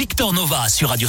Victor Nova sur Radio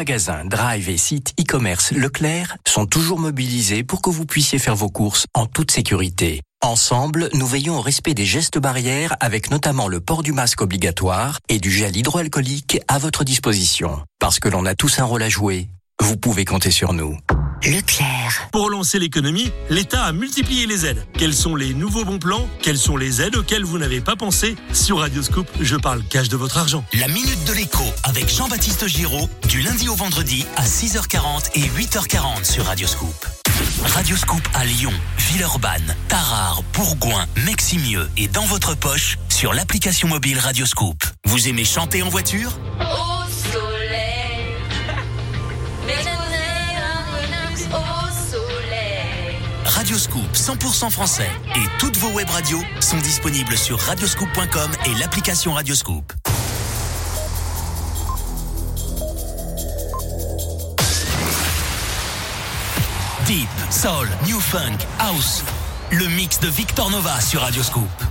Magasins, drive et sites e-commerce Leclerc sont toujours mobilisés pour que vous puissiez faire vos courses en toute sécurité. Ensemble, nous veillons au respect des gestes barrières avec notamment le port du masque obligatoire et du gel hydroalcoolique à votre disposition. Parce que l'on a tous un rôle à jouer, vous pouvez compter sur nous. Leclerc. Pour relancer l'économie, l'État a multiplié les aides. Quels sont les nouveaux bons plans? Quelles sont les aides auxquelles vous n'avez pas pensé? Sur Radioscoop, je parle cash de votre argent. La Minute de l'écho avec Jean-Baptiste Giraud, du lundi au vendredi à 6h40 et 8h40 sur Radioscoop. Radioscoop à Lyon, Villeurbanne, Tarare, Bourgoin, Meximieux et dans votre poche sur l'application mobile Radioscoop. Vous aimez chanter en voiture? Radioscoop 100% français et toutes vos web radios sont disponibles sur radioscoop.com et l'application Radioscoop. Soul, New Funk, House. Le mix de Victor Nova sur Radioscoop.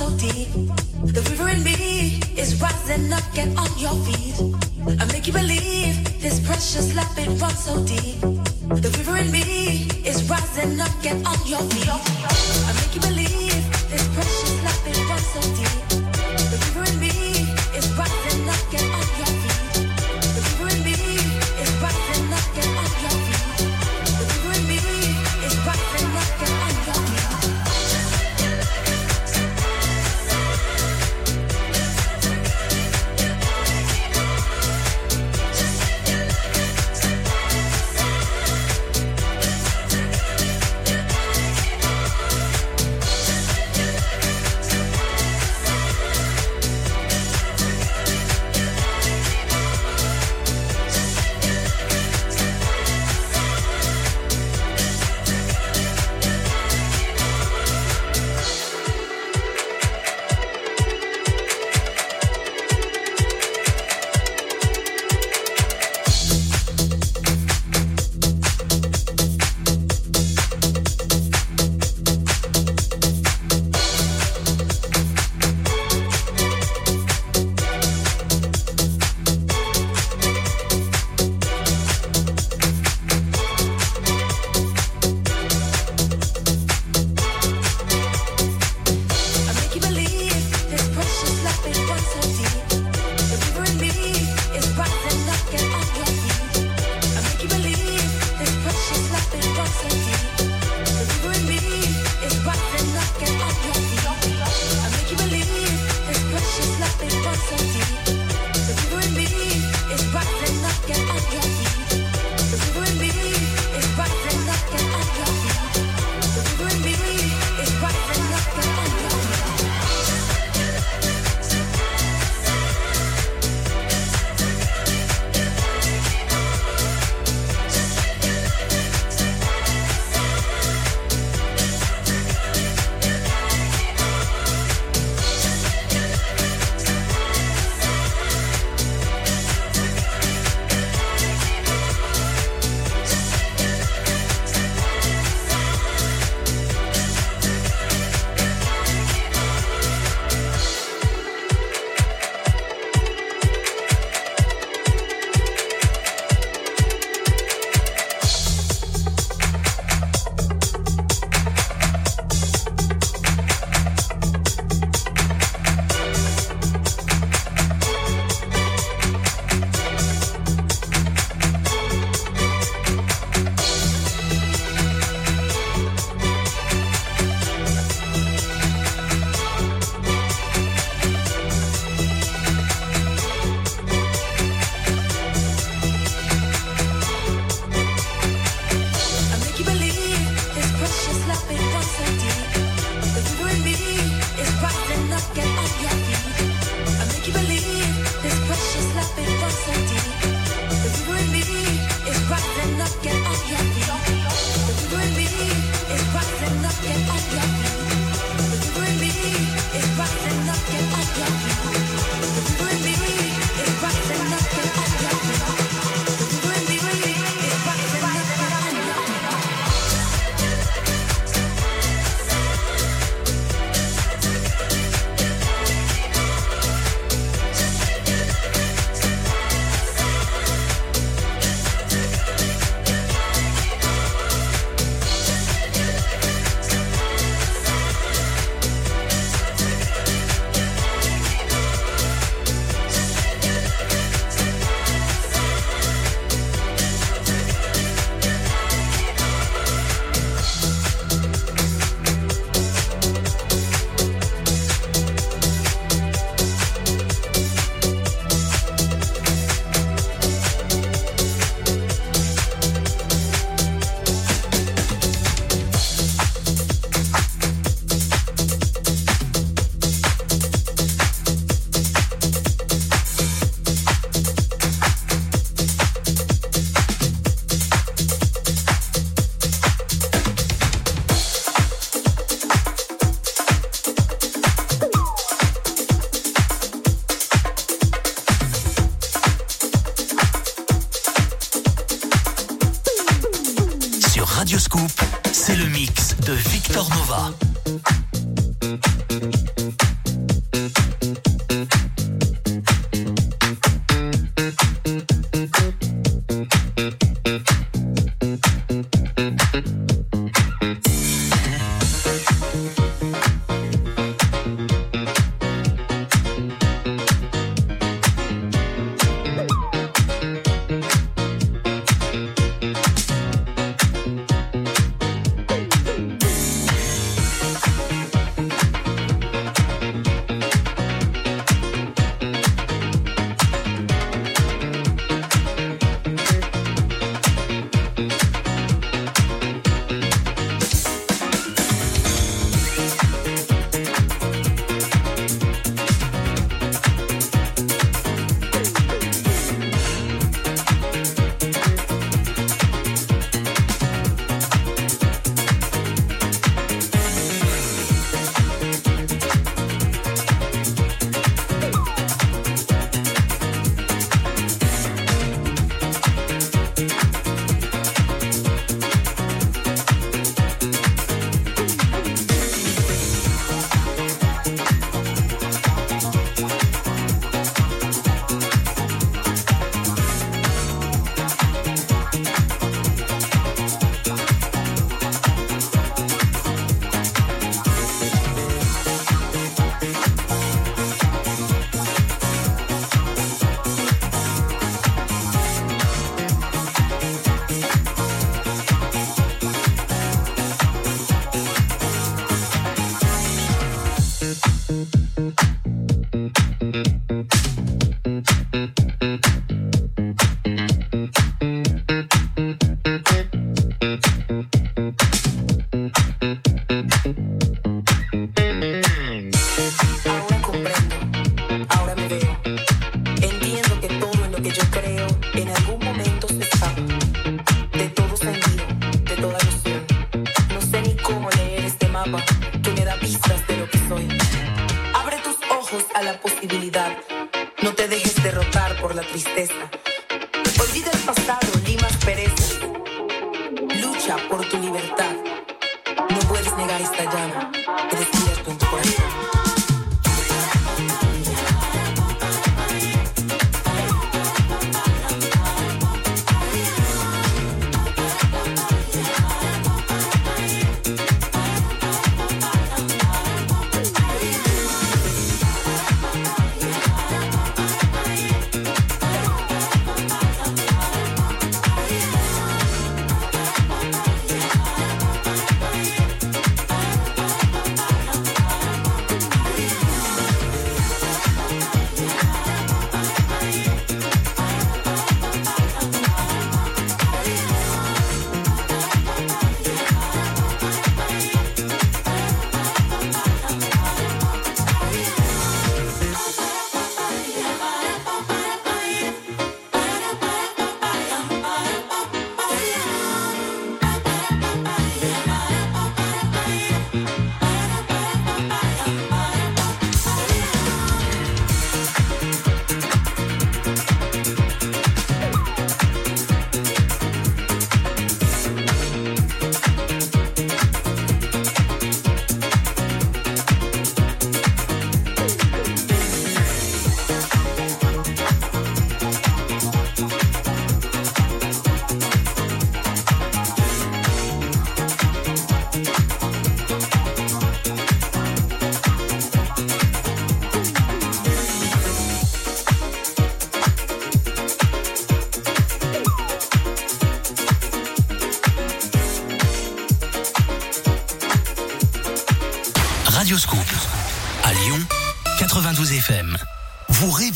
so deep. The river in me is rising up, get on your feet. I make you believe this precious love, it runs so deep. The river in me is rising up, get on your feet.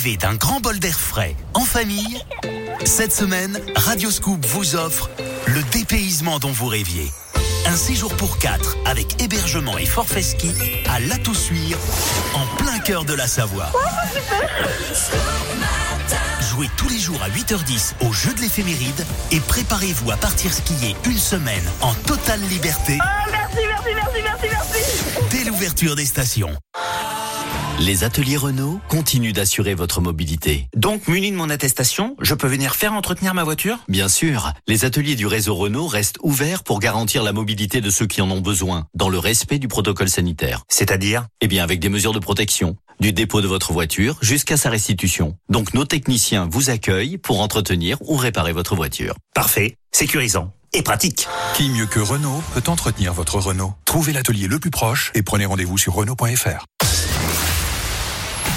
Rêvez d'un grand bol d'air frais en famille Cette semaine, Radio Scoop vous offre le dépaysement dont vous rêviez. Un séjour pour quatre avec hébergement et forfait ski à La Toussuire, en plein cœur de la Savoie. Jouez tous les jours à 8h10 au jeu de l'éphéméride et préparez-vous à partir skier une semaine en totale liberté. Oh, merci, merci, merci, merci, merci. Dès l'ouverture des stations. Les ateliers Renault continuent d'assurer votre mobilité. Donc, muni de mon attestation, je peux venir faire entretenir ma voiture? Bien sûr, les ateliers du réseau Renault restent ouverts pour garantir la mobilité de ceux qui en ont besoin, dans le respect du protocole sanitaire. C'est-à-dire? Eh bien, avec des mesures de protection, du dépôt de votre voiture jusqu'à sa restitution. Donc, nos techniciens vous accueillent pour entretenir ou réparer votre voiture. Parfait, sécurisant et pratique. Qui mieux que Renault peut entretenir votre Renault? Trouvez l'atelier le plus proche et prenez rendez-vous sur Renault.fr.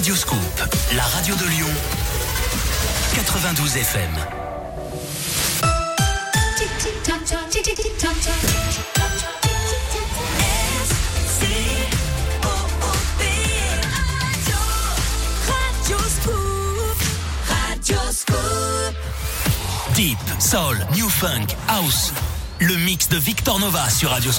radio de Lyon 92 FM. Deep, Soul, New Funk, House. Le mix de Victor Nova sur Radio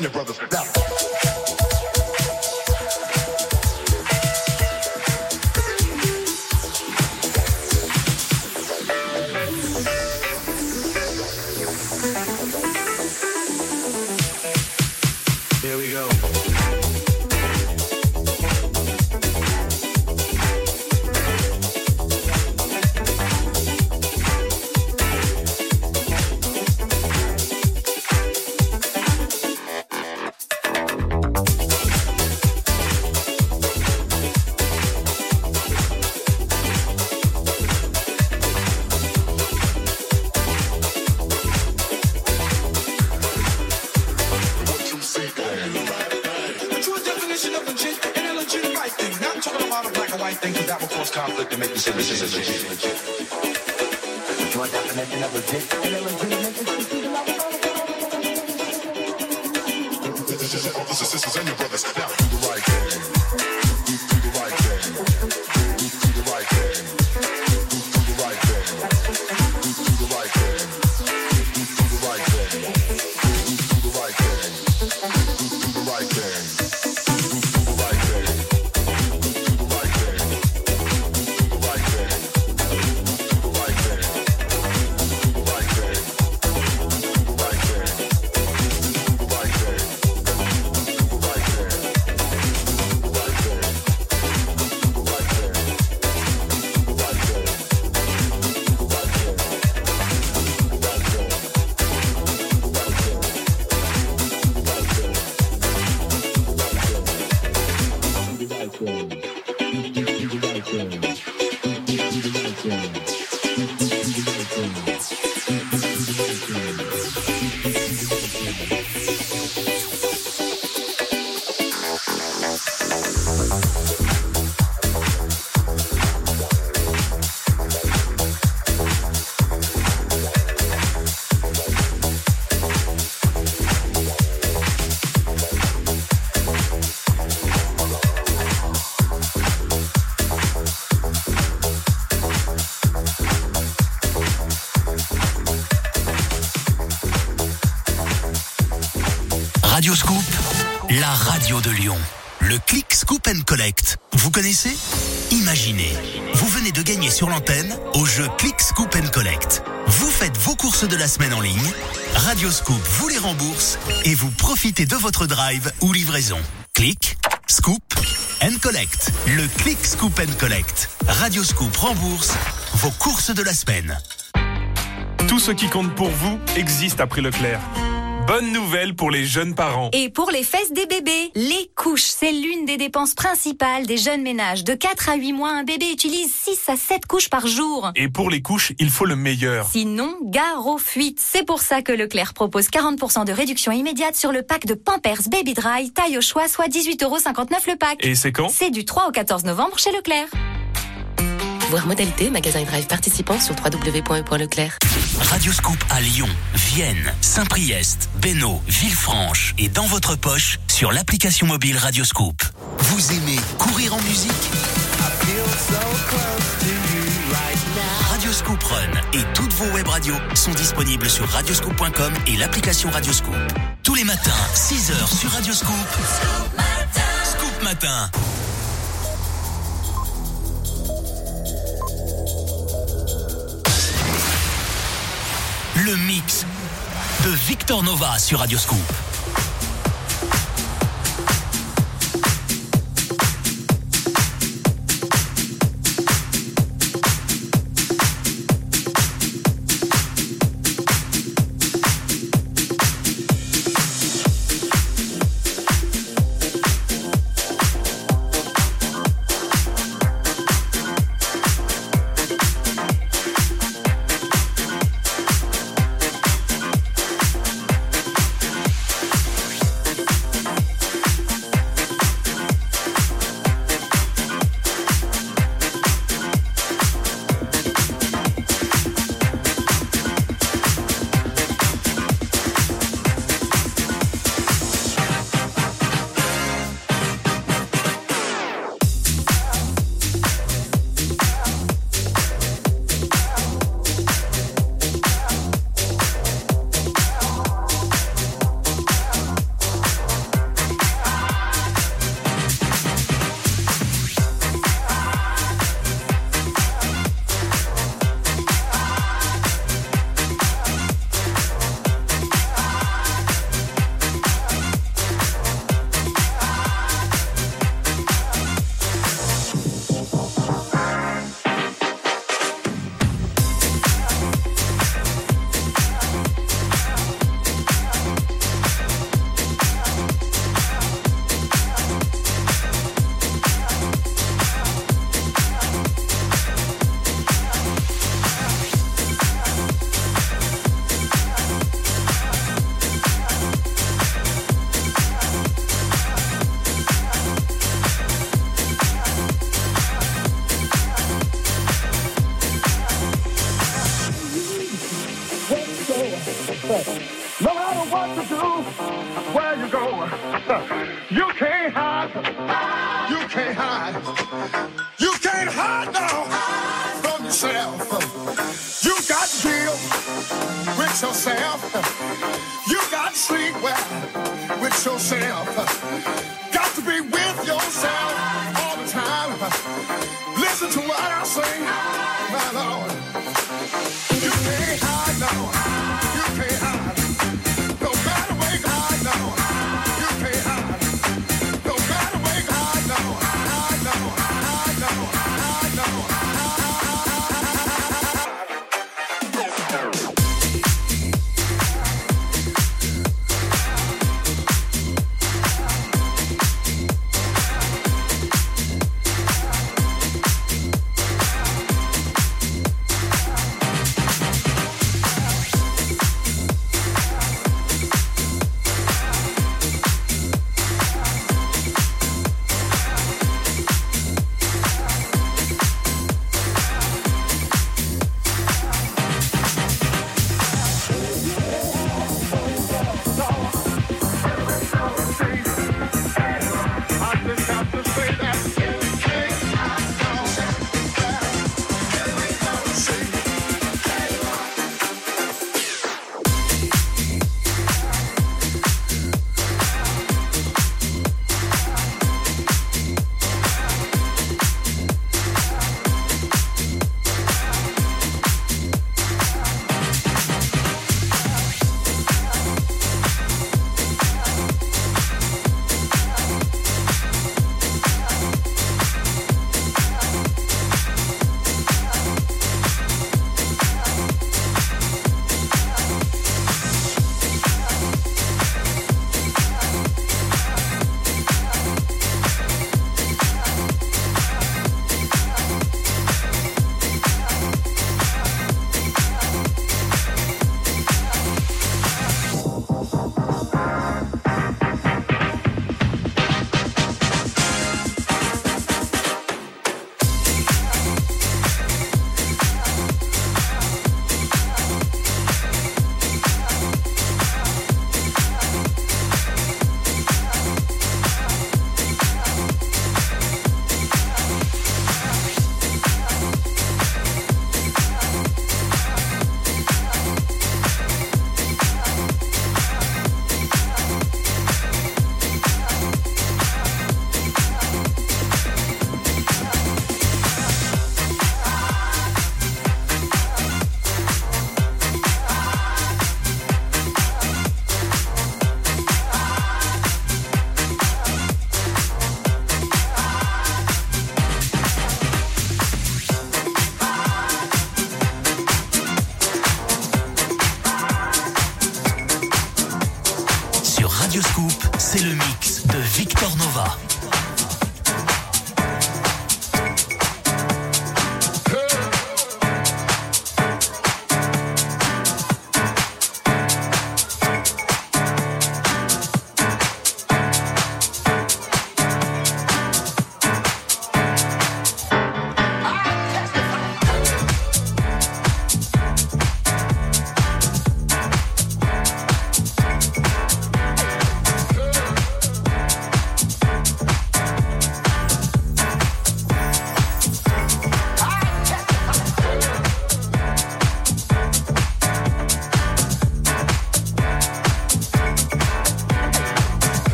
Your brother. might think that that will cause conflict and make me say this is illegitimate. Your definition of legit and illegitimate is This is oh, your brothers. Now, do the right thing. De Lyon. Le Click Scoop Collect. Vous connaissez? Imaginez, vous venez de gagner sur l'antenne au jeu Click Scoop Collect. Vous faites vos courses de la semaine en ligne, Radio Scoop vous les rembourse et vous profitez de votre drive ou livraison. Click, Scoop and Collect. Le Click Scoop and Collect. Radio Scoop rembourse vos courses de la semaine. Tout ce qui compte pour vous existe après Leclerc. Bonne nouvelle pour les jeunes parents. Et pour les fesses des bébés, les couches, c'est l'une des dépenses principales des jeunes ménages. De 4 à 8 mois, un bébé utilise 6 à 7 couches par jour. Et pour les couches, il faut le meilleur. Sinon, gare aux fuites. C'est pour ça que Leclerc propose 40% de réduction immédiate sur le pack de Pampers Baby Dry, taille au choix, soit 18,59€ le pack. Et c'est quand? C'est du 3 au 14 novembre chez Leclerc. Voir modalité, magasin drive participant sur www.leclerc. Radio Scoop à Lyon, Vienne, Saint-Priest, Bénaud, Villefranche et dans votre poche sur l'application mobile Radio Scoop. Vous aimez courir en musique? Radio Scoop Run et toutes vos web radios sont disponibles sur radioscoop.com et l'application Radio Scoop. Tous les matins, 6h sur Radio Scoop. Scoop Matin. Le mix de Victor Nova sur Radio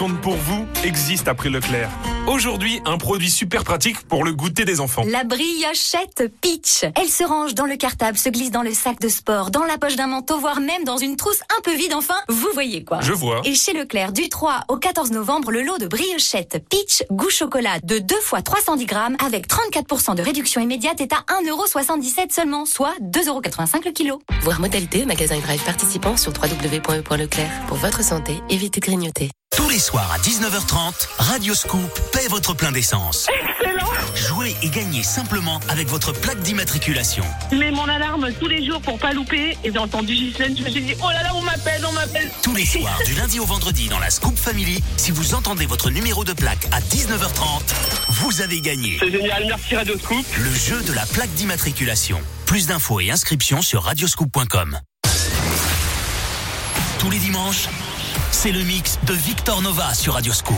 Compte pour vous existe après Leclerc. Aujourd'hui, un produit super pratique pour le goûter des enfants. La briochette Peach. Elle se range dans le cartable, se glisse dans le sac de sport, dans la poche d'un manteau, voire même dans une trousse un peu vide. Enfin, vous voyez quoi. Je vois. Et chez Leclerc, du 3 au 14 novembre, le lot de briochette Peach goût chocolat de 2 fois 310 grammes avec 34% de réduction immédiate est à 1,77€ seulement, soit 2,85€ le kilo. Voir modalité, magasin et drive participant sur www.e.leclerc. Pour votre santé, évitez de grignoter. Tous les soirs à 19h30, Radio Scoop paie votre plein d'essence. Excellent Jouez et gagnez simplement avec votre plaque d'immatriculation. Je mets mon alarme tous les jours pour pas louper et j'ai entendu Ghislaine, je me suis dit oh là là on m'appelle, on m'appelle. Tous les soirs, du lundi au vendredi dans la Scoop Family, si vous entendez votre numéro de plaque à 19h30, vous avez gagné. C'est génial, merci Radio Scoop. Le jeu de la plaque d'immatriculation. Plus d'infos et inscriptions sur radioscoop.com. Tous les dimanches, c'est le mix de Victor Nova sur Radioscoop.